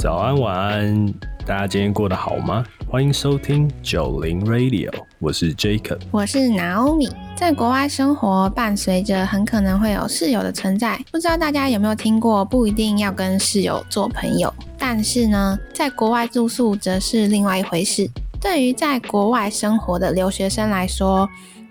早安，晚安，大家今天过得好吗？欢迎收听九零 Radio，我是 Jacob，我是 Naomi。在国外生活，伴随着很可能会有室友的存在。不知道大家有没有听过，不一定要跟室友做朋友，但是呢，在国外住宿则是另外一回事。对于在国外生活的留学生来说，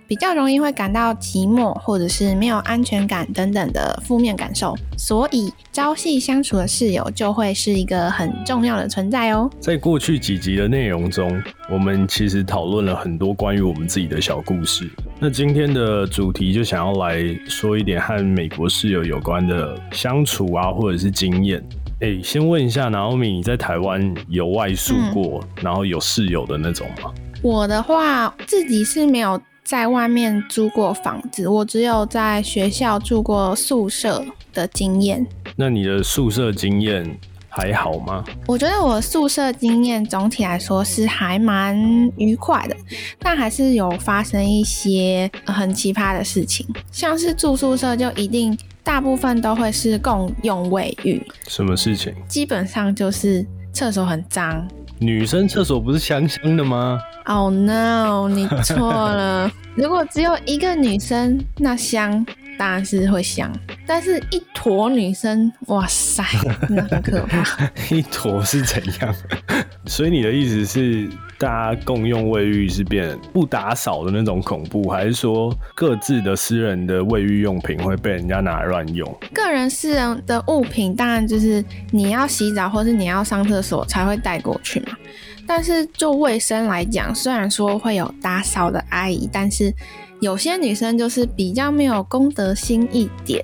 比较容易会感到寂寞，或者是没有安全感等等的负面感受，所以朝夕相处的室友就会是一个很重要的存在哦。在过去几集的内容中，我们其实讨论了很多关于我们自己的小故事。那今天的主题就想要来说一点和美国室友有关的相处啊，或者是经验。哎，先问一下，Naomi，你在台湾有外宿过，然后有室友的那种吗？我的话，自己是没有。在外面租过房子，我只有在学校住过宿舍的经验。那你的宿舍经验还好吗？我觉得我宿舍经验总体来说是还蛮愉快的，但还是有发生一些很奇葩的事情。像是住宿舍就一定大部分都会是共用卫浴。什么事情？基本上就是厕所很脏。女生厕所不是香香的吗？Oh no！你错了。如果只有一个女生，那香当然是会香。但是，一坨女生，哇塞，那很可怕。一坨是怎样？所以你的意思是，大家共用卫浴是变不打扫的那种恐怖，还是说各自的私人的卫浴用品会被人家拿来乱用？个人私人的物品，当然就是你要洗澡或是你要上厕所才会带过去嘛。但是就卫生来讲，虽然说会有打扫的阿姨，但是有些女生就是比较没有公德心一点。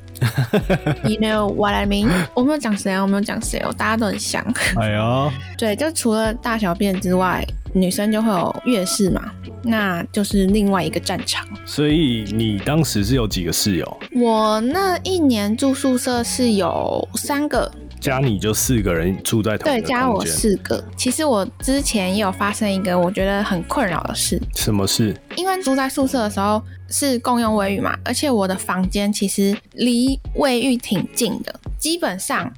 You know what I mean？我没有讲谁哦，我没有讲谁哦，大家都很像。哎呦，对，就除了大小便之外，女生就会有月事嘛，那就是另外一个战场。所以你当时是有几个室友？我那一年住宿舍是有三个。加你就四个人住在同对，加我四个。其实我之前也有发生一个我觉得很困扰的事。什么事？因为住在宿舍的时候是共用卫浴嘛，而且我的房间其实离卫浴挺近的，基本上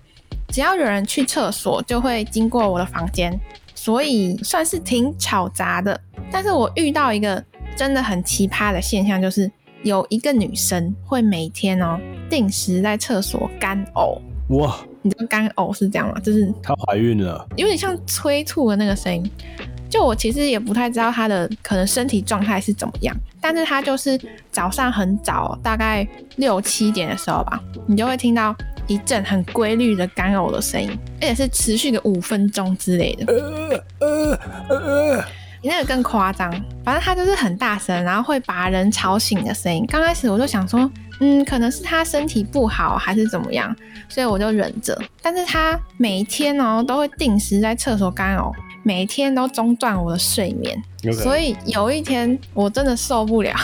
只要有人去厕所就会经过我的房间，所以算是挺吵杂的。但是我遇到一个真的很奇葩的现象，就是有一个女生会每天哦定时在厕所干呕。哇！你知道干呕是这样吗？就是她怀孕了，有点像催吐的那个声音。就我其实也不太知道她的可能身体状态是怎么样，但是她就是早上很早，大概六七点的时候吧，你就会听到一阵很规律的干呕的声音，而且是持续个五分钟之类的。呃呃呃，你那个更夸张，反正她就是很大声，然后会把人吵醒的声音。刚开始我就想说。嗯，可能是他身体不好还是怎么样，所以我就忍着。但是他每天哦都会定时在厕所干呕，每天都中断我的睡眠。所以有一天我真的受不了，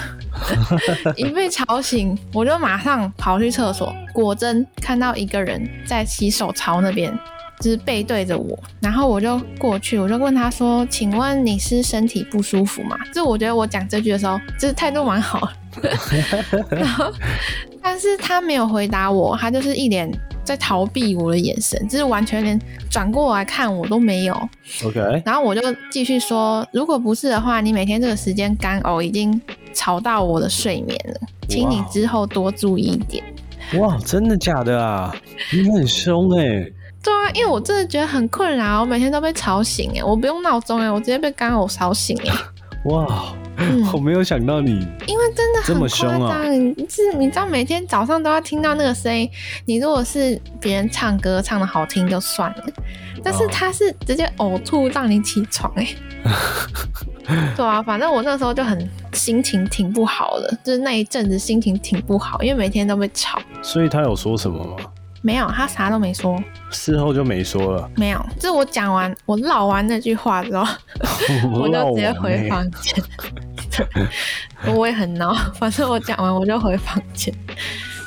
一被吵醒，我就马上跑去厕所，果真看到一个人在洗手槽那边。就是背对着我，然后我就过去，我就问他说：“请问你是身体不舒服吗？”就我觉得我讲这句的时候，就是态度蛮好。然后，但是他没有回答我，他就是一脸在逃避我的眼神，就是完全连转过来看我都没有。OK。然后我就继续说：“如果不是的话，你每天这个时间干呕已经吵到我的睡眠了，请你之后多注意一点。”哇，真的假的啊？你很凶哎。对啊，因为我真的觉得很困扰，我每天都被吵醒哎，我不用闹钟哎，我直接被干呕吵醒哎。哇，我没有想到你，因为真的这么凶啊！是，你知道每天早上都要听到那个声音，你如果是别人唱歌唱的好听就算了，但是他是直接呕吐让你起床哎。对啊，反正我那时候就很心情挺不好的，就是那一阵子心情挺不好，因为每天都被吵。所以他有说什么吗？没有，他啥都没说，事后就没说了。没有，就是我讲完，我唠完那句话之后，我就直接回房间。我也很闹，反正我讲完我就回房间。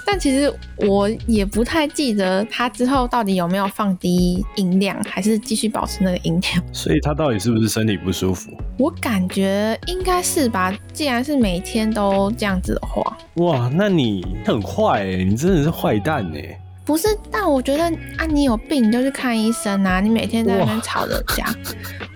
但其实我也不太记得他之后到底有没有放低音量，还是继续保持那个音量。所以他到底是不是身体不舒服？我感觉应该是吧。既然是每天都这样子的话，哇，那你很坏哎，你真的是坏蛋哎。不是，但我觉得啊，你有病你就去看医生啊！你每天在那边吵着家，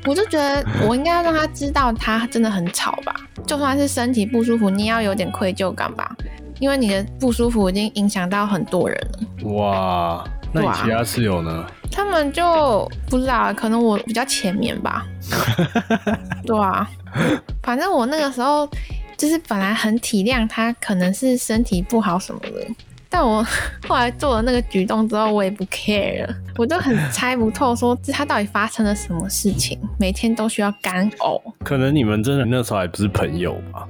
我就觉得我应该要让他知道他真的很吵吧。就算是身体不舒服，你也要有点愧疚感吧，因为你的不舒服已经影响到很多人了。哇，那你其他室友呢？他们就不知道，可能我比较前面吧。对啊，反正我那个时候就是本来很体谅他，可能是身体不好什么的。但我 后来做了那个举动之后，我也不 care 了，我就很猜不透，说他到底发生了什么事情，每天都需要干呕。可能你们真的那时候还不是朋友吧？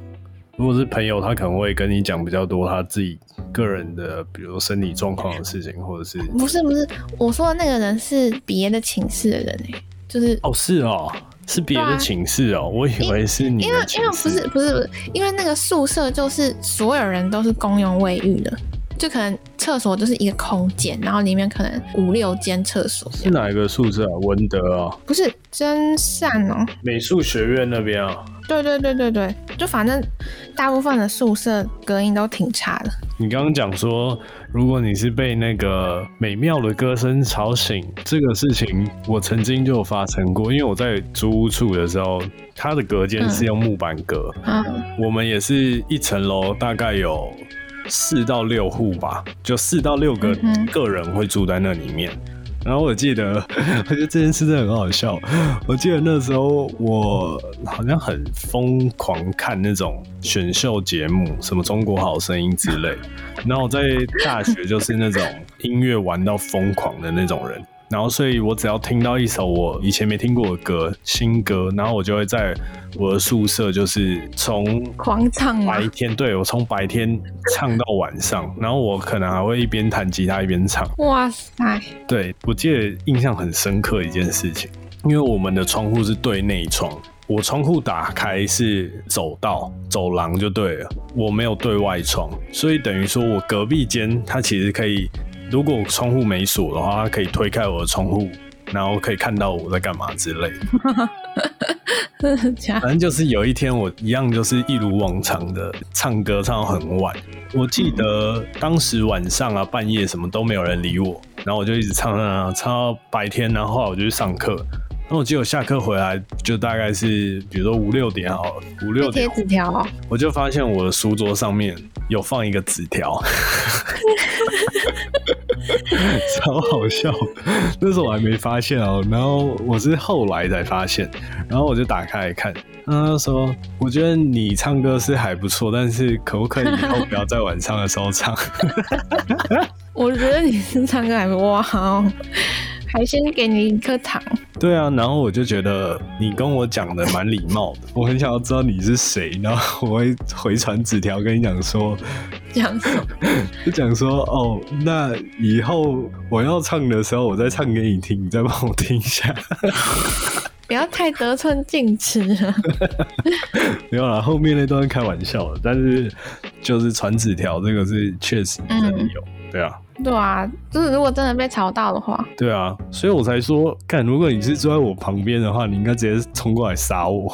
如果是朋友，他可能会跟你讲比较多他自己个人的，比如身体状况的事情，或者是不是不是，我说的那个人是别的寝室的人哎，就是哦是哦，是别的寝室哦，我以为是你，因为因为不是不是不是，因为那个宿舍就是所有人都是公用卫浴的。就可能厕所就是一个空间，然后里面可能五六间厕所。是哪一个宿舍啊？文德啊？不是真善哦，美术学院那边啊？对对对对对，就反正大部分的宿舍隔音都挺差的。你刚刚讲说，如果你是被那个美妙的歌声吵醒，这个事情我曾经就有发生过，因为我在租屋处的时候，它的隔间是用木板隔，嗯，我们也是一层楼，大概有。四到六户吧，就四到六个个人会住在那里面。然后我记得，我觉得这件事真的很好笑。我记得那时候我好像很疯狂看那种选秀节目，什么《中国好声音》之类。然后我在大学就是那种音乐玩到疯狂的那种人。然后，所以我只要听到一首我以前没听过的歌，新歌，然后我就会在我的宿舍，就是从狂唱白天，对我从白天唱到晚上，然后我可能还会一边弹吉他一边唱。哇塞！对我记得印象很深刻一件事情，因为我们的窗户是对内窗，我窗户打开是走道、走廊就对了，我没有对外窗，所以等于说我隔壁间它其实可以。如果窗户没锁的话，他可以推开我的窗户，然后可以看到我在干嘛之类。反正就是有一天，我一样就是一如往常的唱歌，唱到很晚。我记得当时晚上啊，半夜什么都没有人理我，然后我就一直唱唱唱唱到白天，然后我就去上课。那我记得我下课回来就大概是，比如说五六点好了，五六点贴纸条，我就发现我的书桌上面有放一个纸条。超好笑，那时候我还没发现哦，然后我是后来才发现，然后我就打开来看，他说：“我觉得你唱歌是还不错，但是可不可以以后不要在晚上的时候唱？” 我觉得你是唱歌还哇哦。还先给你一颗糖。对啊，然后我就觉得你跟我讲的蛮礼貌的，我很想要知道你是谁，然后我会回传纸条跟你讲说，讲什么？就讲说哦，那以后我要唱的时候，我再唱给你听，你再帮我听一下。不要太得寸进尺。没有啦，后面那段开玩笑的，但是就是传纸条这个是确实真的有，对啊。对啊，就是如果真的被吵到的话，对啊，所以我才说，看如果你是坐在我旁边的话，你应该直接冲过来杀我。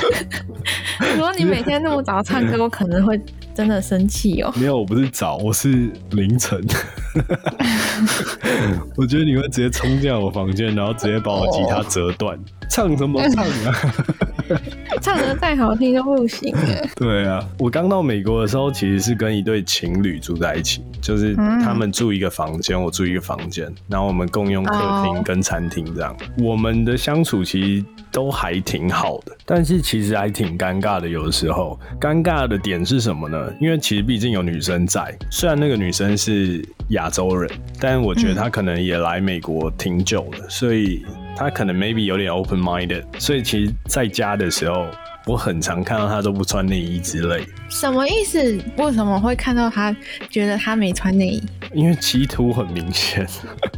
如果你每天那么早唱歌，我可能会真的生气哦。没有，我不是早，我是凌晨。我觉得你会直接冲进我房间，然后直接把我吉他折断。唱什么唱啊？唱的再好听都不行。对啊，我刚到美国的时候，其实是跟一对情侣住在一起，就是他们住一个房间，我住一个房间，然后我们共用客厅跟餐厅这样。我们的相处其实都还挺好的，但是其实还挺尴尬的。有的时候，尴尬的点是什么呢？因为其实毕竟有女生在，虽然那个女生是亚洲人，但我觉得她可能也来美国挺久了，所以。她可能 maybe 有点 open minded，所以其实在家的时候，我很常看到他都不穿内衣之类。什么意思？为什么会看到他觉得他没穿内衣？因为歧途很明显。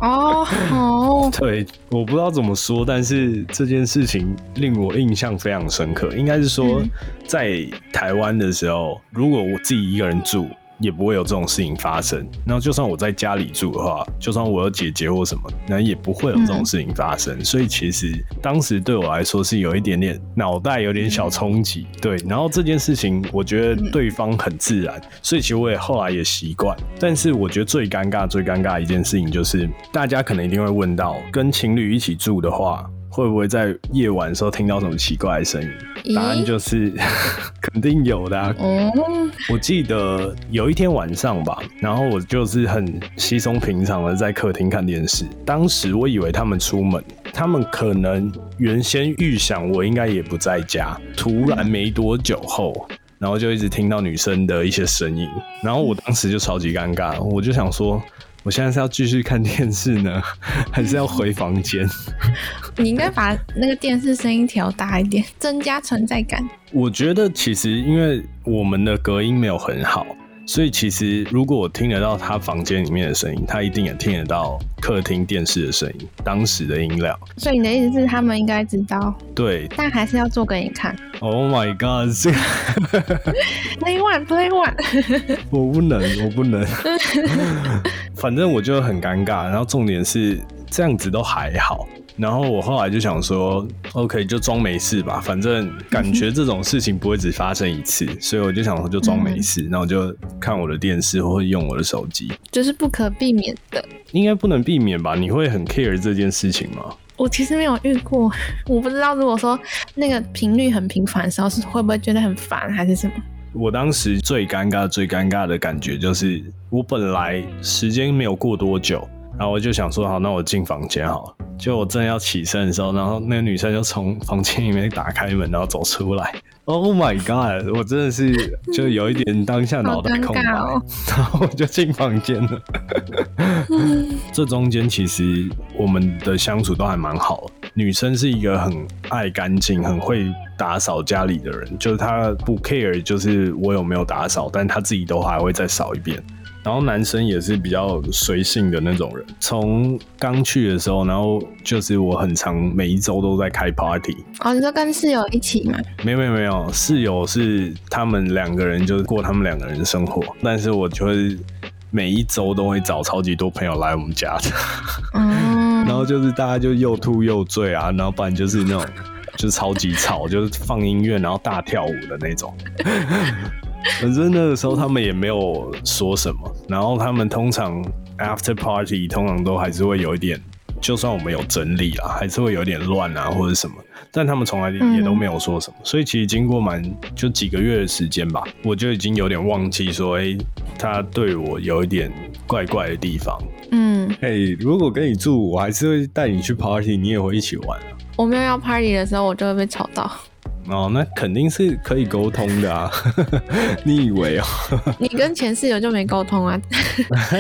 哦好，对，我不知道怎么说，但是这件事情令我印象非常深刻。应该是说，在台湾的时候，如果我自己一个人住。也不会有这种事情发生。然后就算我在家里住的话，就算我有姐姐或什么，那也不会有这种事情发生。所以其实当时对我来说是有一点点脑袋有点小冲击，对。然后这件事情我觉得对方很自然，所以其实我也后来也习惯。但是我觉得最尴尬、最尴尬一件事情就是，大家可能一定会问到，跟情侣一起住的话。会不会在夜晚的时候听到什么奇怪的声音？答案就是 肯定有的。哦，我记得有一天晚上吧，然后我就是很稀松平常的在客厅看电视。当时我以为他们出门，他们可能原先预想我应该也不在家。突然没多久后，然后就一直听到女生的一些声音，然后我当时就超级尴尬，我就想说。我现在是要继续看电视呢，还是要回房间？你应该把那个电视声音调大一点，增加存在感。我觉得其实因为我们的隔音没有很好。所以其实，如果我听得到他房间里面的声音，他一定也听得到客厅电视的声音，当时的音量。所以你的意思是，他们应该知道？对。但还是要做给你看。Oh my god！这个 Play one。我不能，我不能。反正我就很尴尬。然后重点是，这样子都还好。然后我后来就想说，OK，就装没事吧，反正感觉这种事情不会只发生一次，所以我就想说就装没事，然后就看我的电视或者用我的手机，就是不可避免的，应该不能避免吧？你会很 care 这件事情吗？我其实没有遇过，我不知道如果说那个频率很频繁的时候，是会不会觉得很烦还是什么？我当时最尴尬、最尴尬的感觉就是，我本来时间没有过多久。然后我就想说，好，那我进房间好了。就我正要起身的时候，然后那个女生就从房间里面打开门，然后走出来。Oh my god！我真的是 就有一点当下脑袋空白，然后我就进房间了。这中间其实我们的相处都还蛮好。女生是一个很爱干净、很会打扫家里的人，就是她不 care，就是我有没有打扫，但她自己都还会再扫一遍。然后男生也是比较随性的那种人。从刚去的时候，然后就是我很常每一周都在开 party。哦，你说跟室友一起吗？没有没有没有，室友是他们两个人，就是过他们两个人生活。但是我就会每一周都会找超级多朋友来我们家的。嗯。然后就是大家就又吐又醉啊，然后不然就是那种就是超级吵，就是放音乐然后大跳舞的那种。反正那个时候他们也没有说什么，然后他们通常 after party 通常都还是会有一点，就算我们有整理啊，还是会有点乱啊或者什么，但他们从来也都没有说什么，所以其实经过蛮就几个月的时间吧，我就已经有点忘记说，哎，他对我有一点怪怪的地方。嗯，嘿，如果跟你住，我还是会带你去 party，你也会一起玩啊。我没有要 party 的时候，我就会被吵到。哦，那肯定是可以沟通的啊！你以为哦？你跟前室友就没沟通啊？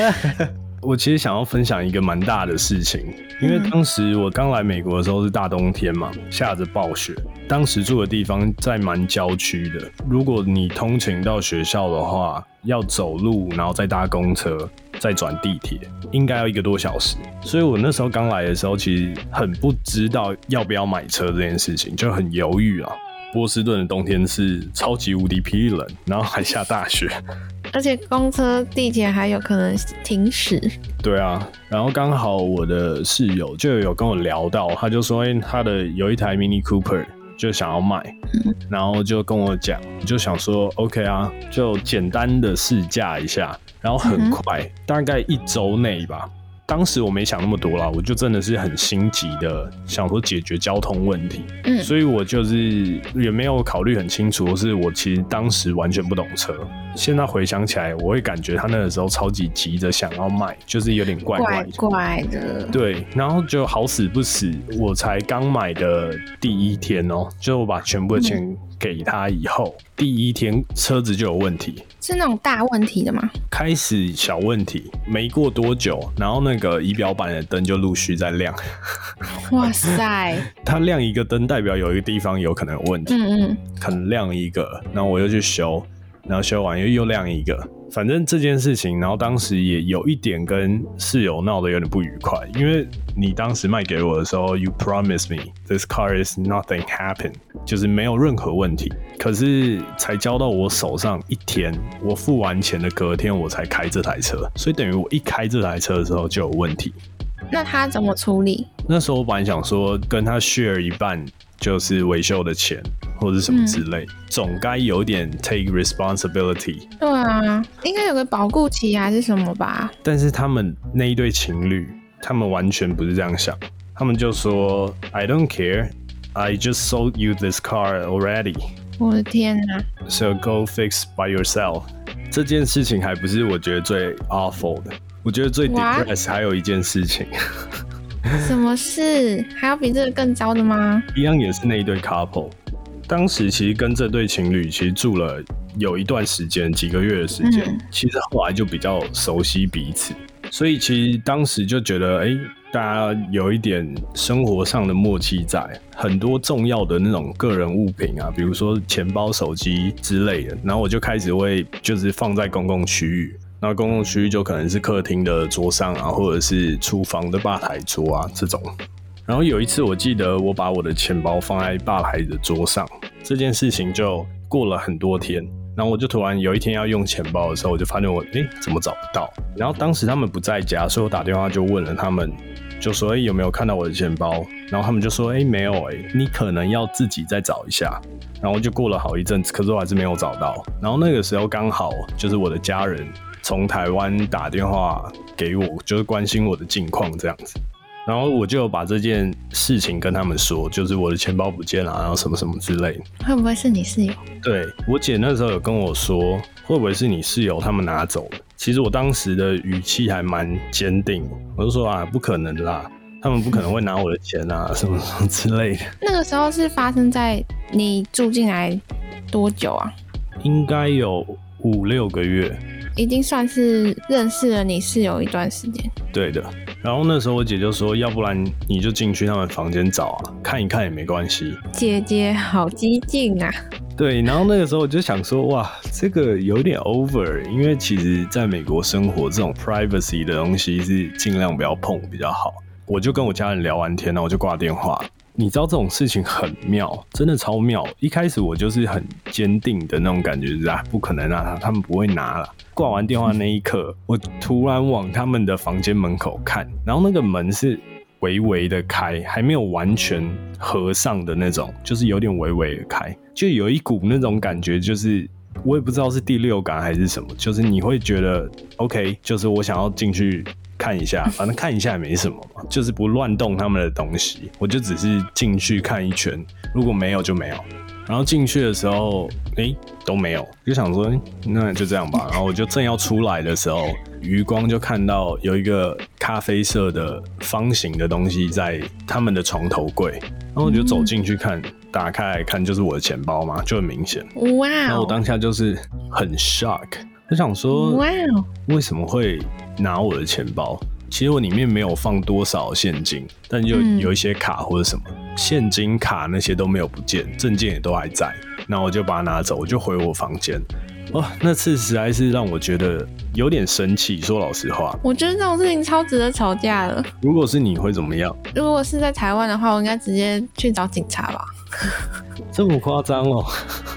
我其实想要分享一个蛮大的事情，因为当时我刚来美国的时候是大冬天嘛，下着暴雪。当时住的地方在蛮郊区的，如果你通勤到学校的话，要走路，然后再搭公车，再转地铁，应该要一个多小时。所以我那时候刚来的时候，其实很不知道要不要买车这件事情，就很犹豫啊。波士顿的冬天是超级无敌霹雳冷，然后还下大雪，而且公车、地铁还有可能停驶。对啊，然后刚好我的室友就有跟我聊到，他就说，哎，他的有一台 Mini Cooper 就想要买，然后就跟我讲，就想说，OK 啊，就简单的试驾一下，然后很快，大概一周内吧。当时我没想那么多啦，我就真的是很心急的想说解决交通问题，嗯，所以我就是也没有考虑很清楚，是我其实当时完全不懂车。现在回想起来，我会感觉他那个时候超级急着想要卖，就是有点怪怪怪的。对，然后就好死不死，我才刚买的第一天哦，就我把全部的钱给他以后，第一天车子就有问题，是那种大问题的吗？开始小问题，没过多久，然后那个仪表板的灯就陆续在亮。哇塞！它亮一个灯代表有一个地方有可能有问题，嗯嗯，可能亮一个，然后我又去修。然后修完又又亮一个，反正这件事情，然后当时也有一点跟室友闹得有点不愉快，因为你当时卖给我的时候，You promise me this car is nothing happen，就是没有任何问题。可是才交到我手上一天，我付完钱的隔天我才开这台车，所以等于我一开这台车的时候就有问题。那他怎么处理？那时候我本来想说跟他 share 一半，就是维修的钱或者什么之类，总该有点 take responsibility。对啊，应该有个保固期还是什么吧？但是他们那一对情侣，他们完全不是这样想，他们就说 I don't care, I just sold you this car already. 我的天哪！So go fix by yourself。这件事情还不是我觉得最 awful 的，我觉得最 depress 还有一件事情。什么事？还有比这个更糟的吗？一样也是那一对 couple。当时其实跟这对情侣其实住了有一段时间，几个月的时间。其实后来就比较熟悉彼此，所以其实当时就觉得，哎。大家有一点生活上的默契在，很多重要的那种个人物品啊，比如说钱包、手机之类的，然后我就开始会就是放在公共区域，那公共区域就可能是客厅的桌上啊，或者是厨房的吧台桌啊这种。然后有一次我记得我把我的钱包放在吧台的桌上，这件事情就过了很多天，然后我就突然有一天要用钱包的时候，我就发现我诶怎么找不到？然后当时他们不在家，所以我打电话就问了他们。就说诶有没有看到我的钱包？然后他们就说诶没有诶，你可能要自己再找一下。然后就过了好一阵子，可是我还是没有找到。然后那个时候刚好就是我的家人从台湾打电话给我，就是关心我的近况这样子。然后我就把这件事情跟他们说，就是我的钱包不见了，然后什么什么之类的。会不会是你室友？对我姐那时候有跟我说，会不会是你室友他们拿走了？其实我当时的语气还蛮坚定，我就说啊，不可能啦，他们不可能会拿我的钱啊，什么什么之类的。那个时候是发生在你住进来多久啊？应该有五六个月，已经算是认识了你室友一段时间。对的。然后那时候我姐就说，要不然你就进去他们房间找啊，看一看也没关系。姐姐好激进啊！对，然后那个时候我就想说，哇，这个有点 over，因为其实在美国生活这种 privacy 的东西是尽量不要碰比较好。我就跟我家人聊完天然后，我就挂电话。你知道这种事情很妙，真的超妙。一开始我就是很坚定的那种感觉，是啊，不可能啊，他们不会拿了。挂完电话那一刻，我突然往他们的房间门口看，然后那个门是。微微的开，还没有完全合上的那种，就是有点微微的开，就有一股那种感觉，就是我也不知道是第六感还是什么，就是你会觉得 OK，就是我想要进去看一下，反正看一下也没什么嘛，就是不乱动他们的东西，我就只是进去看一圈，如果没有就没有。然后进去的时候，哎，都没有，就想说那就这样吧。然后我就正要出来的时候，余光就看到有一个咖啡色的方形的东西在他们的床头柜，然后我就走进去看，打开来看就是我的钱包嘛，就很明显。哇！然后我当下就是很 shock，我想说，哇，为什么会拿我的钱包？其实我里面没有放多少现金，但就有一些卡或者什么现金卡那些都没有不见，证件也都还在。那我就把它拿走，我就回我房间。哇，那次实在是让我觉得有点生气。说老实话，我觉得这种事情超值得吵架的。如果是你会怎么样？如果是在台湾的话，我应该直接去找警察吧。这么夸张哦？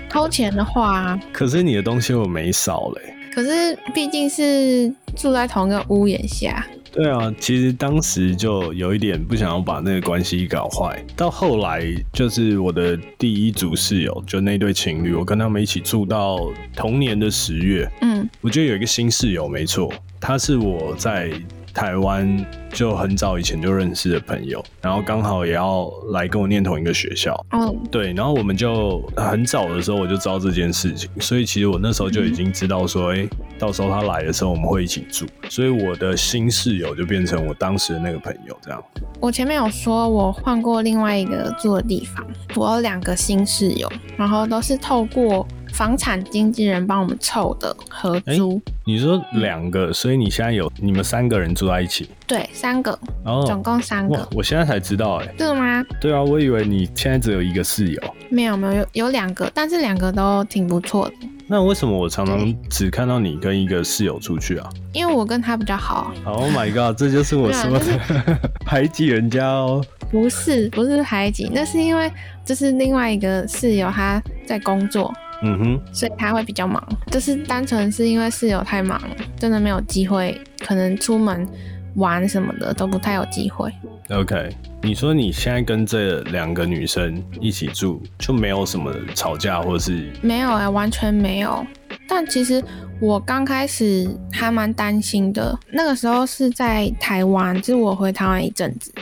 偷钱的话，可是你的东西我没少嘞。可是毕竟是住在同一个屋檐下。对啊，其实当时就有一点不想要把那个关系搞坏。到后来，就是我的第一组室友，就那对情侣，我跟他们一起住到同年的十月。嗯，我觉得有一个新室友，没错，他是我在。台湾就很早以前就认识的朋友，然后刚好也要来跟我念同一个学校。嗯，对，然后我们就很早的时候我就知道这件事情，所以其实我那时候就已经知道说，哎，到时候他来的时候我们会一起住，所以我的新室友就变成我当时的那个朋友这样。我前面有说我换过另外一个住的地方，我有两个新室友，然后都是透过。房产经纪人帮我们凑的合租，你说两个，所以你现在有你们三个人住在一起？对，三个，哦，总共三个。我现在才知道，哎，真的吗？对啊，我以为你现在只有一个室友。没有没有有有两个，但是两个都挺不错的。那为什么我常常只看到你跟一个室友出去啊因为我跟他比较好。？Oh my god，这就是我 说的 排挤人家哦。不是，不是排挤，那是因为就是另外一个室友他在工作，嗯哼，所以他会比较忙。就是单纯是因为室友太忙了，真的没有机会，可能出门玩什么的都不太有机会。OK，你说你现在跟这两个女生一起住，就没有什么吵架或是没有哎、完全没有。但其实我刚开始还蛮担心的，那个时候是在台湾，就是我回台湾一阵子，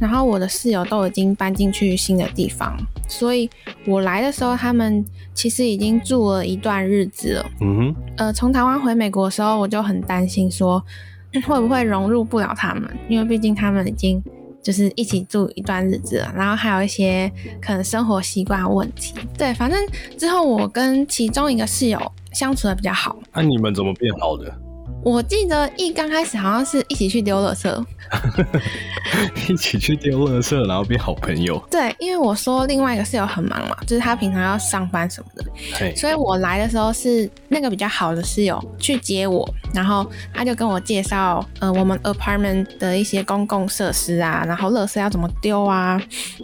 然后我的室友都已经搬进去新的地方，所以我来的时候，他们其实已经住了一段日子了。嗯哼，呃，从台湾回美国的时候，我就很担心说 会不会融入不了他们，因为毕竟他们已经就是一起住一段日子了，然后还有一些可能生活习惯问题。对，反正之后我跟其中一个室友相处的比较好。那、你们怎么变好的？我记得一刚开始好像是一起去丢垃圾，一起去丢垃圾，然后变好朋友。对，因为我说另外一个室友很忙嘛，就是他平常要上班什么的，嘿，所以我来的时候是那个比较好的室友去接我，然后他就跟我介绍，呃，我们 apartment 的一些公共设施啊，然后垃圾要怎么丢啊，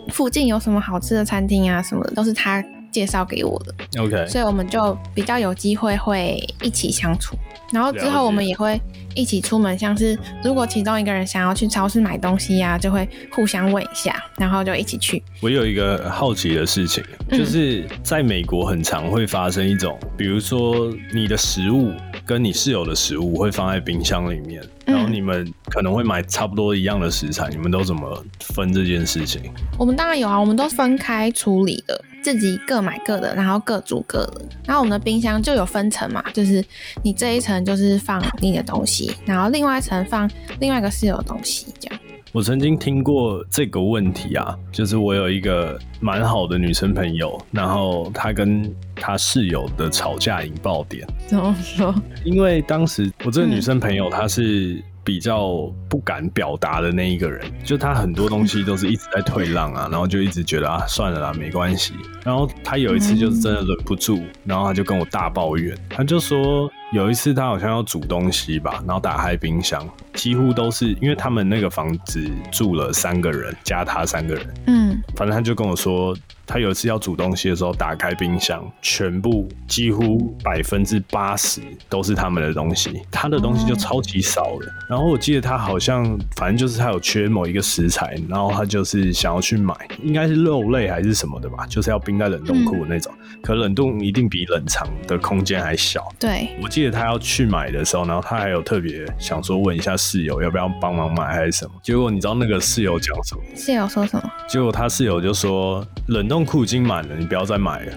附近有什么好吃的餐厅啊什么的，都是他介绍给我的，OK，所以我们就比较有机会会一起相处。然后之后我们也会一起出门，像是如果其中一个人想要去超市买东西呀、就会互相问一下，然后就一起去。我有一个好奇的事情，嗯就是在美国很常会发生一种，比如说你的食物跟你室友的食物会放在冰箱里面，嗯然后你们可能会买差不多一样的食材，你们都怎么分这件事情？我们当然有啊，我们都分开处理的，自己各买各的，然后各煮各的。然后我们的冰箱就有分层嘛，就是你这一层就是放你的东西，然后另外一层放另外一个室友的东西，这样。我曾经听过这个问题啊，就是我有一个蛮好的女生朋友，然后她跟她室友的吵架引爆点，怎么说？因为当时我这个女生朋友她是比较不敢表达的那一个人，就她很多东西都是一直在退让啊，然后就一直觉得啊算了啦，没关系。然后她有一次就是真的忍不住，然后她就跟我大抱怨，她就说有一次他好像要煮东西吧，然后打开冰箱，几乎都是因为他们那个房子住了三个人，加他三个人，嗯，反正他就跟我说，他有一次要煮东西的时候，打开冰箱，全部几乎百分之八十都是他们的东西，他的东西就超级少的。然后我记得他好像，反正就是他有缺某一个食材，然后他就是想要去买，应该是肉类还是什么的吧，就是要冰在冷冻库的那种。可冷冻一定比冷藏的空间还小。对，我记得他要去买的时候，然后他还有特别想说问一下室友要不要帮忙买还是什么。结果你知道那个室友讲什么？室友说什么？结果他室友就说冷冻库已经满了，你不要再买了。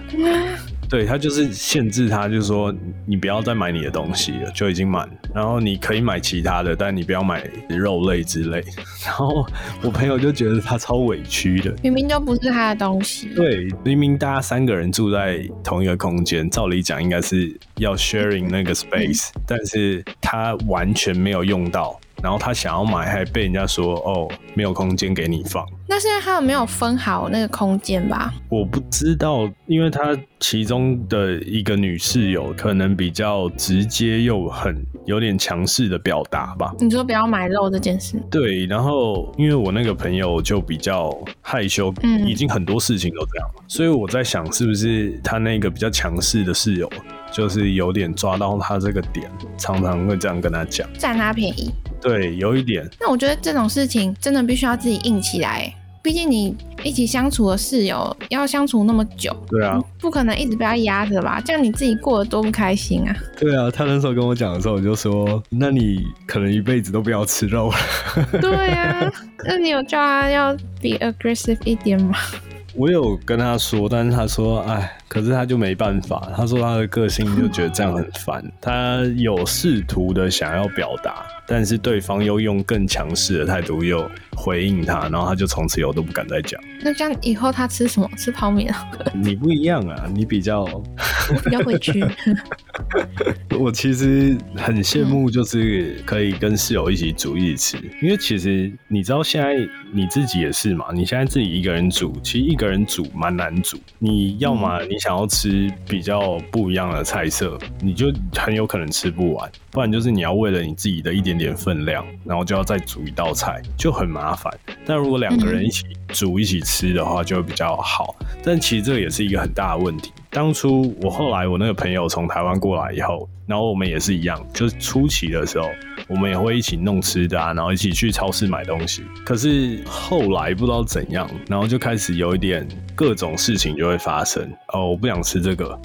对他就是限制他，就是说你不要再买你的东西了，就已经满。然后你可以买其他的，但你不要买肉类之类。然后我朋友就觉得他超委屈的。明明就不是他的东西。对，明明大家三个人住在同一个空间，照理讲应该是要 sharing 那个 space，、但是他完全没有用到。然后他想要买，还被人家说哦，没有空间给你放。那是因为他们没有分好那个空间吧？我不知道，因为他其中的一个女室友可能比较直接又很有点强势的表达吧。你说不要买肉这件事，对，然后因为我那个朋友就比较害羞，嗯已经很多事情都这样了，所以我在想是不是他那个比较强势的室友，就是有点抓到他这个点，常常会这样跟他讲。占他便宜。对，有一点，那我觉得这种事情真的必须要自己硬起来，毕竟你一起相处的室友要相处那么久，对啊，不可能一直被他压着吧？这样你自己过得多不开心啊！对啊。他那时候跟我讲的时候，我就说，那你可能一辈子都不要吃肉了。对啊，那你有叫他要 be aggressive 一点吗？我有跟他说，但是他说，哎，可是他就没办法。他说他的个性就觉得这样很烦。他有试图的想要表达，但是对方又用更强势的态度又回应他，然后他就从此以后都不敢再讲。那这样以后他吃什么？吃泡面啊？你不一样啊，你比较我比较委屈。我其实很羡慕，就是可以跟室友一起煮一起吃，因为其实你知道现在你自己也是嘛，你现在自己一个人煮，其实一个人煮蛮难煮。你要么你想要吃比较不一样的菜色，你就很有可能吃不完；不然就是你要为了你自己的一点点分量，然后就要再煮一道菜，就很麻烦。但如果两个人一起煮一起吃的话，就会比较好。但其实这也是一个很大的问题。当初我后来我那个朋友从台湾过来以后，然后我们也是一样，就是初期的时候，我们也会一起弄吃的啊，然后一起去超市买东西。可是后来不知道怎样，然后就开始有一点各种事情就会发生。哦，我不想吃这个。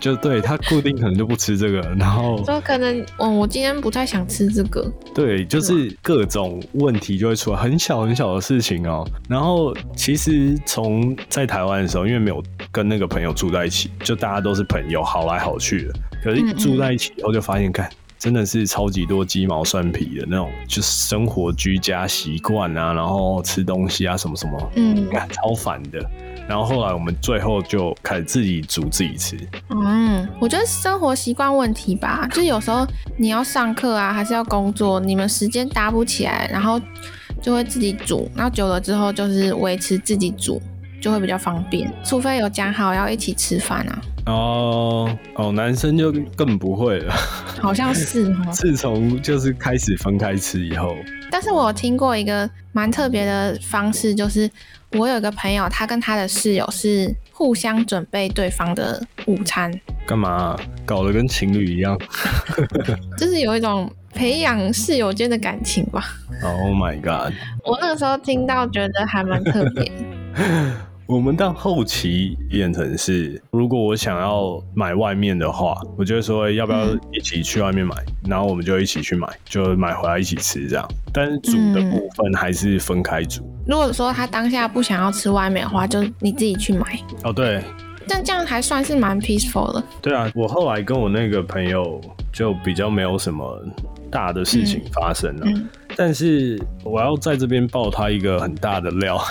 就对他固定可能就不吃这个，然后说可能我我今天不太想吃这个，对，就是各种问题就会出来，很小很小的事情哦。然后其实从在台湾的时候，因为没有跟那个朋友住在一起，就大家都是朋友，好来好去的。可是住在一起以后，就发现，看真的是超级多鸡毛蒜皮的那种，就是生活居家习惯啊，然后吃东西啊什么什么，嗯，超烦的。然后后来我们最后就开始自己煮自己吃。嗯，我觉得生活习惯问题吧，就是有时候你要上课啊，还是要工作，你们时间搭不起来，然后就会自己煮。然后久了之后，就是维持自己煮就会比较方便，除非有讲好要一起吃饭啊。哦哦，男生就更不会了。好像是哈。自从就是开始分开吃以后，但是我听过一个蛮特别的方式，就是。我有个朋友，他跟他的室友是互相准备对方的午餐，干嘛？搞得跟情侣一样，就是有一种培养室友间的感情吧。Oh my god！我那个时候听到，觉得还蛮特别。我们到后期变成是，如果我想要买外面的话，我就会说要不要一起去外面买，然后我们就一起去买，就买回来一起吃这样。但是煮的部分还是分开煮。如果说他当下不想要吃外面的话，就你自己去买。哦，对。但这样还算是蛮 peaceful 的。对啊，我后来跟我那个朋友就比较没有什么大的事情发生了。但是我要在这边爆他一个很大的料。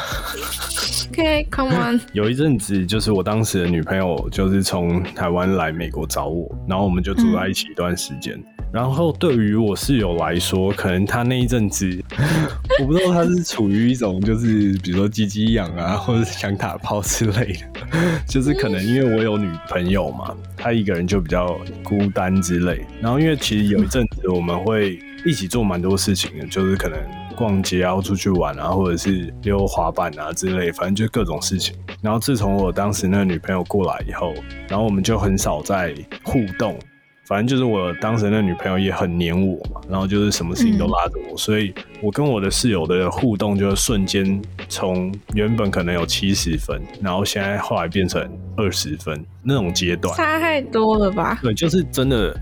OK，Come on。有一阵子，就是我当时的女朋友，就是从台湾来美国找我，然后我们就住在一起一段时间。然后对于我室友来说，可能他那一阵子，我不知道他是处于一种就是比如说鸡鸡痒啊，或者是想打炮之类的，就是可能因为我有女朋友嘛，他一个人就比较孤单之类。然后因为其实有一阵子我们会一起做蛮多事情的，就是可能。逛街啊，出去玩啊，或者是溜滑板啊之类，反正就各种事情。然后自从我当时那个女朋友过来以后，然后我们就很少在互动。反正就是我当时那女朋友也很黏我嘛，然后就是什么事情都拉着我，所以我跟我的室友的互动就瞬间从原本可能有七十分，然后现在后来变成二十分那种阶段，差太多了吧？对，就是真的。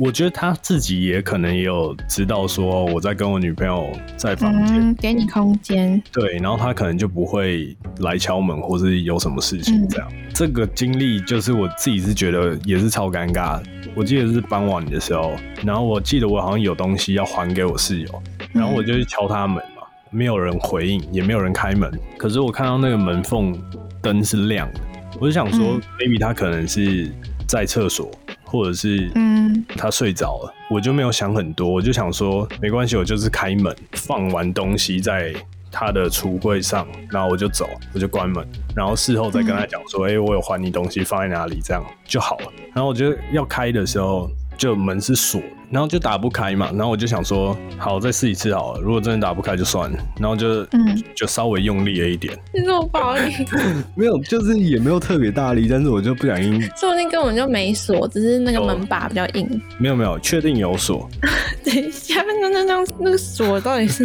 我觉得他自己也可能也有知道说我在跟我女朋友在房间，给你空间。对，然后他可能就不会来敲门，或是有什么事情这样。这个经历就是我自己是觉得也是超尴尬。我记得是傍晚的时候，然后我记得我好像有东西要还给我室友，然后我就去敲他门嘛，没有人回应，也没有人开门。可是我看到那个门缝灯是亮的，我就想说，maybe 他可能是在厕所。或者是嗯，他睡着了，我就没有想很多，我就想说没关系，我就是开门放完东西在他的橱柜上，然后我就走，我就关门，然后事后再跟他讲说，哎，我有还你东西放在哪里，这样就好了。然后我觉得要开的时候。就门是锁，然后就打不开嘛，然后我就想说，好，再试一次好了。如果真的打不开就算了，然后就嗯，就稍微用力了一点。你这么暴力？没有，就是也没有特别大力，但是我就不小心。说不定根本就没锁，只是那个门把比较硬。没有没有，确定有锁。等一下，那那那那个锁到底是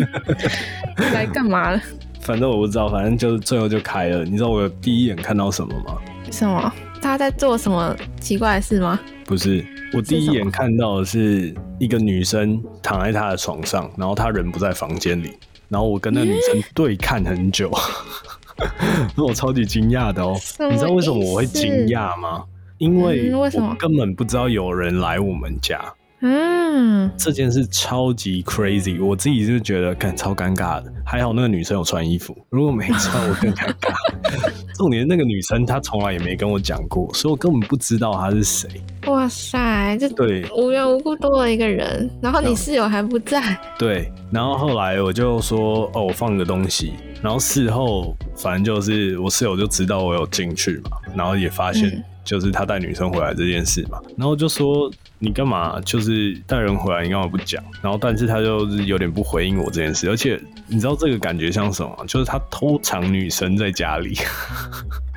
来干嘛的？反正我不知道，反正就是最后就开了。你知道我第一眼看到什么吗？什么？他在做什么奇怪的事吗？不是。我第一眼看到的是一个女生躺在他的床上，然后他人不在房间里，然后我跟那女生对看很久，那 我超级惊讶的哦。你知道为什么我会惊讶吗？因为我根本不知道有人来我们家，嗯，这件事超级 crazy，我自己就觉得干超尴尬的。还好那个女生有穿衣服，如果没穿，我更尴尬。重点那个女生她从来也没跟我讲过，所以我根本不知道她是谁。哇塞，这对无缘无故多了一个人，然后你室友还不在，对，然后后来我就说哦，我放个东西，然后事后反正就是我室友就知道我有进去嘛，然后也发现嗯就是他带女生回来这件事嘛，然后就说你干嘛就是带人回来，你干嘛不讲？然后但是他就是有点不回应我这件事，而且你知道这个感觉像什么？就是他偷藏女生在家里。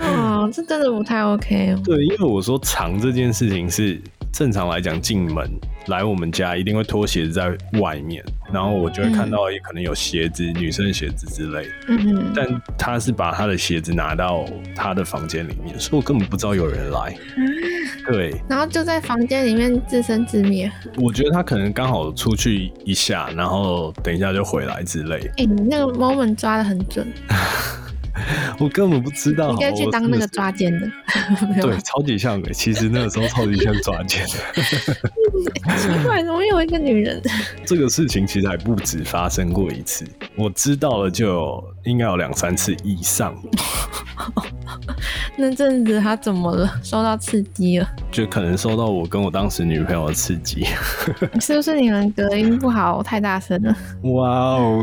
哦，这真的不太 OK 哦。对，因为我说藏这件事情是正常来讲，进门来我们家一定会脱鞋子在外面，然后我就会看到也可能有鞋子，女生的鞋子之类的。嗯，但他是把他的鞋子拿到他的房间里面，所以我根本不知道有人来。对，然后就在房间里面自生自灭。我觉得他可能刚好出去一下，然后等一下就回来之类，哎、你那个 moment 抓的很准，我根本不知道。你应该去当那个抓奸的。对，超级像的。其实那个时候超级像抓奸的。奇怪，怎么有一个女人？这个事情其实还不止发生过一次，我知道了就应该有两三次以上，那阵子她怎么了？受到刺激了？就可能受到我跟我当时女朋友的刺激。是不是你们隔音不好，太大声了？哇哦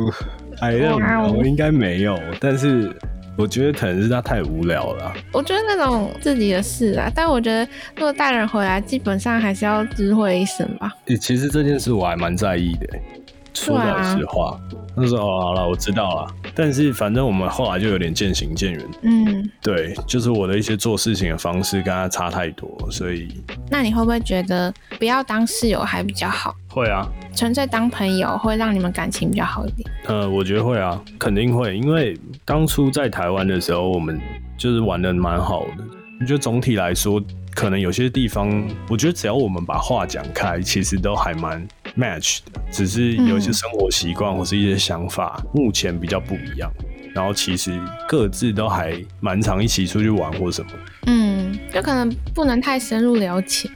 哇哦 know，应该没有，但是我觉得可能是他太无聊了啊。我觉得那种自己的事啊，但我觉得如果大人回来，基本上还是要知会一声吧。欸其实这件事我还蛮在意的欸、说老实话，那时候哦好了，我知道了。但是反正我们后来就有点渐行渐远。嗯，对，就是我的一些做事情的方式跟他差太多，所以那你会不会觉得不要当室友还比较好？会啊，纯粹当朋友会让你们感情比较好一点。呃，我觉得会啊，肯定会，因为当初在台湾的时候，我们就是玩的蛮好的。我觉得总体来说，可能有些地方，我觉得只要我们把话讲开，其实都还蛮 match 的，只是有一些嗯生活习惯或是一些想法，目前比较不一样。然后其实各自都还蛮常一起出去玩或什么。嗯，就可能不能太深入了解，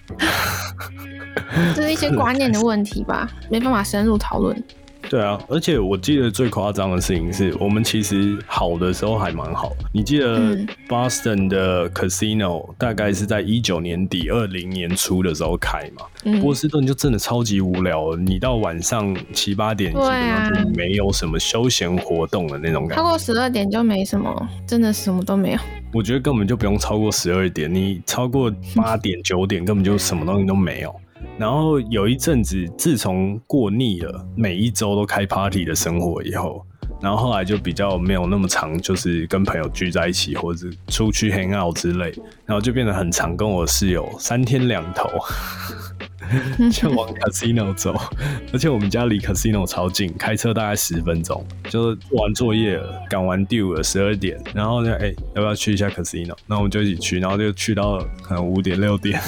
这是一些观念的问题吧，没办法深入讨论。对啊，而且我记得最夸张的事情是我们其实好的时候还蛮好。你记得嗯 Boston 的 Casino 大概是在一九年底、二零年初的时候开嘛？嗯，波士顿就真的超级无聊，你到晚上七八点，基本啊上就没有什么休闲活动的那种感觉。超过十二点就没什么，真的什么都没有。我觉得根本就不用超过十二点，你超过八点、九点根本就什么东西都没有。然后有一阵子，自从过腻了每一周都开 party 的生活以后，然后后来就比较没有那么长，就是跟朋友聚在一起，或者是出去 hang out 之类，然后就变得很常跟我室友三天两头就往 casino 走，而且我们家离 casino 超近，开车大概十分钟，就是做完作业了，赶完 due 了十二点，然后呢，哎、要不要去一下 casino？那我们就一起去，然后就去到可能五点六点。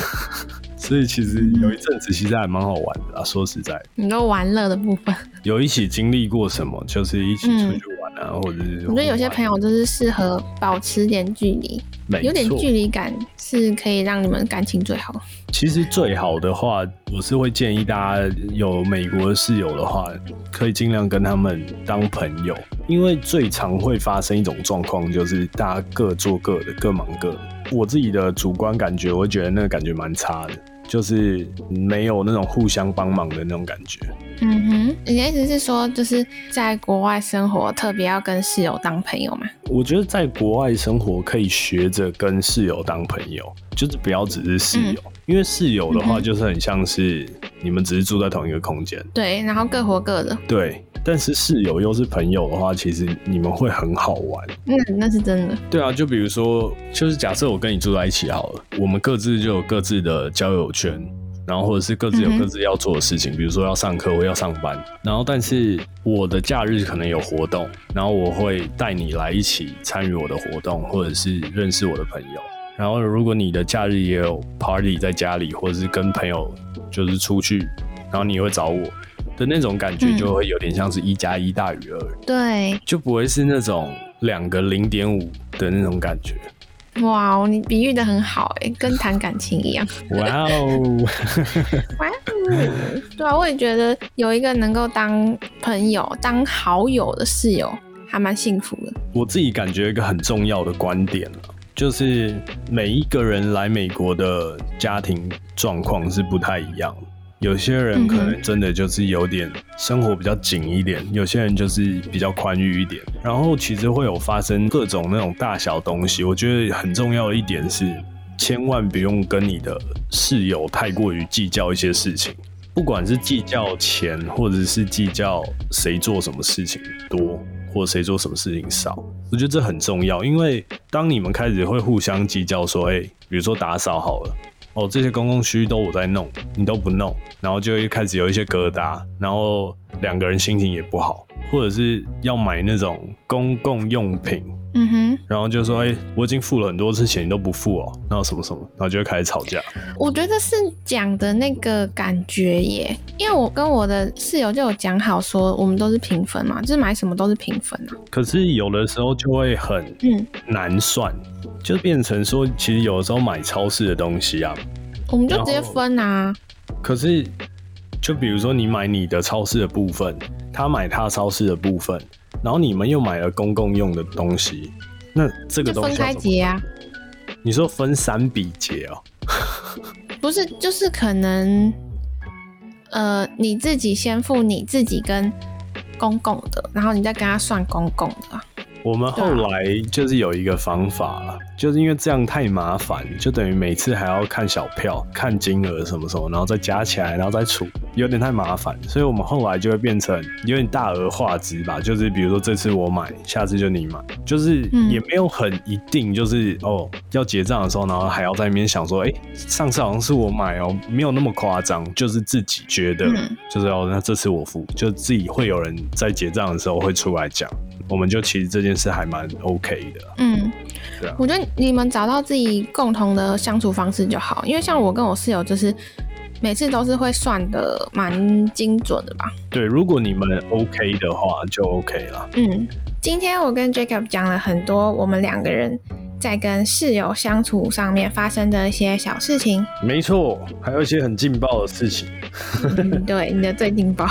所以其实有一阵子其实还蛮好玩的啊，说实在，你说玩乐的部分，有一起经历过什么，就是一起出去玩啊，或者是我觉得有些朋友友就是适合保持点距离，有点距离感是可以让你们感情最好。其实最好的话，我是会建议大家有美国的室友的话，可以尽量跟他们当朋友，因为最常会发生一种状况，就是大家各做各的，各忙各的。我自己的主观感觉，我觉得那个感觉蛮差的，就是没有那种互相帮忙的那种感觉。嗯哼，你的意思是说，就是在国外生活，特别要跟室友当朋友吗？我觉得在国外生活可以学着跟室友当朋友，就是不要只是室友，因为室友的话就是很像是你们只是住在同一个空间。对，然后各活各的，对，但是室友又是朋友的话，其实你们会很好玩。嗯那是真的。对啊，就比如说，就是假设我跟你住在一起好了，我们各自就有各自的交友圈，然后或者是各自有各自要做的事情，比如说要上课或要上班。然后，但是我的假日可能有活动，然后我会带你来一起参与我的活动，或者是认识我的朋友。然后，如果你的假日也有 party 在家里，或者是跟朋友就是出去，然后你会找我的那种感觉，嗯就会有点像是一加一大于二。对，就不会是那种两个零点五的那种感觉。哇哦，你比喻的很好哎，跟谈感情一样。哇哦，哇哦，对啊，我也觉得有一个能够当朋友、当好友的室友，还蛮幸福的。我自己感觉一个很重要的观点就是每一个人来美国的家庭状况是不太一样。有些人可能真的就是有点生活比较紧一点，有些人就是比较宽裕一点。然后其实会有发生各种那种大小东西。我觉得很重要的一点是，千万不用跟你的室友太过于计较一些事情，不管是计较钱，或者是计较谁做什么事情多，或者谁做什么事情少。我觉得这很重要，因为当你们开始会互相计较，说，哎，比如说打扫好了。哦，这些公共区域都我在弄，你都不弄，然后就一开始有一些疙瘩，然后两个人心情也不好，或者是要买那种公共用品，嗯哼，然后就说，哎，我已经付了很多次钱，你都不付哦，然后什么什么，然后就会开始吵架。我觉得是讲的那个感觉耶，因为我跟我的室友就有讲好说，我们都是平分嘛，就是买什么都是平分啊。可是有的时候就会很嗯难算。就变成说，其实有的时候买超市的东西啊，我们就直接分啊。可是，就比如说你买你的超市的部分，他买他超市的部分，然后你们又买了公共用的东西，那这个东西分开结啊？你说分三笔结哦？不是，就是可能，呃，你自己先付你自己跟公共的，然后你再跟他算公共的。我们后来就是有一个方法了。就是因为这样太麻烦，就等于每次还要看小票、看金额什么什么，然后再加起来，然后再除，有点太麻烦。所以我们后来就会变成有点大额化值吧。就是比如说这次我买，下次就你买，就是也没有很一定，就是哦要结账的时候，然后还要在那边想说，哎，上次好像是我买哦，没有那么夸张，就是自己觉得就是哦，那这次我付，就自己会有人在结账的时候会出来讲，我们就其实这件事还蛮 OK 的。嗯，对啊，我觉得。你们找到自己共同的相处方式就好，因为像我跟我室友就是每次都是会算的蛮精准的吧。对，如果你们 OK 的话就 OK 了。嗯，今天我跟 Jacob 讲了很多我们两个人在跟室友相处上面发生的一些小事情。没错，还有一些很劲爆的事情。对，你的最劲爆。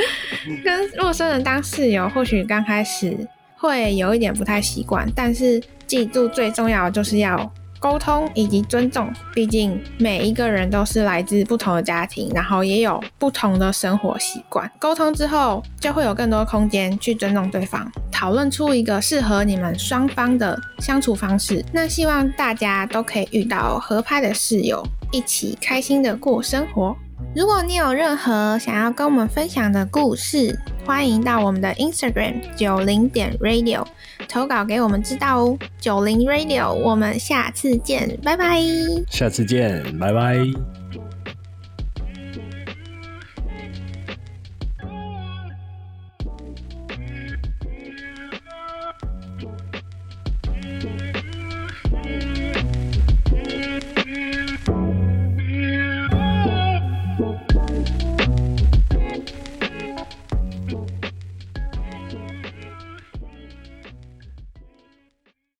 跟陌生人当室友，或许刚开始会有一点不太习惯，但是。记住，最重要的就是要沟通以及尊重。毕竟每一个人都是来自不同的家庭，然后也有不同的生活习惯。沟通之后，就会有更多空间去尊重对方，讨论出一个适合你们双方的相处方式。那希望大家都可以遇到合拍的室友，一起开心的过生活。如果你有任何想要跟我们分享的故事，欢迎到我们的 Instagram 九零点 Radio。投稿给我们知道哦，九零 Radio，我们下次见，拜拜。下次见，拜拜。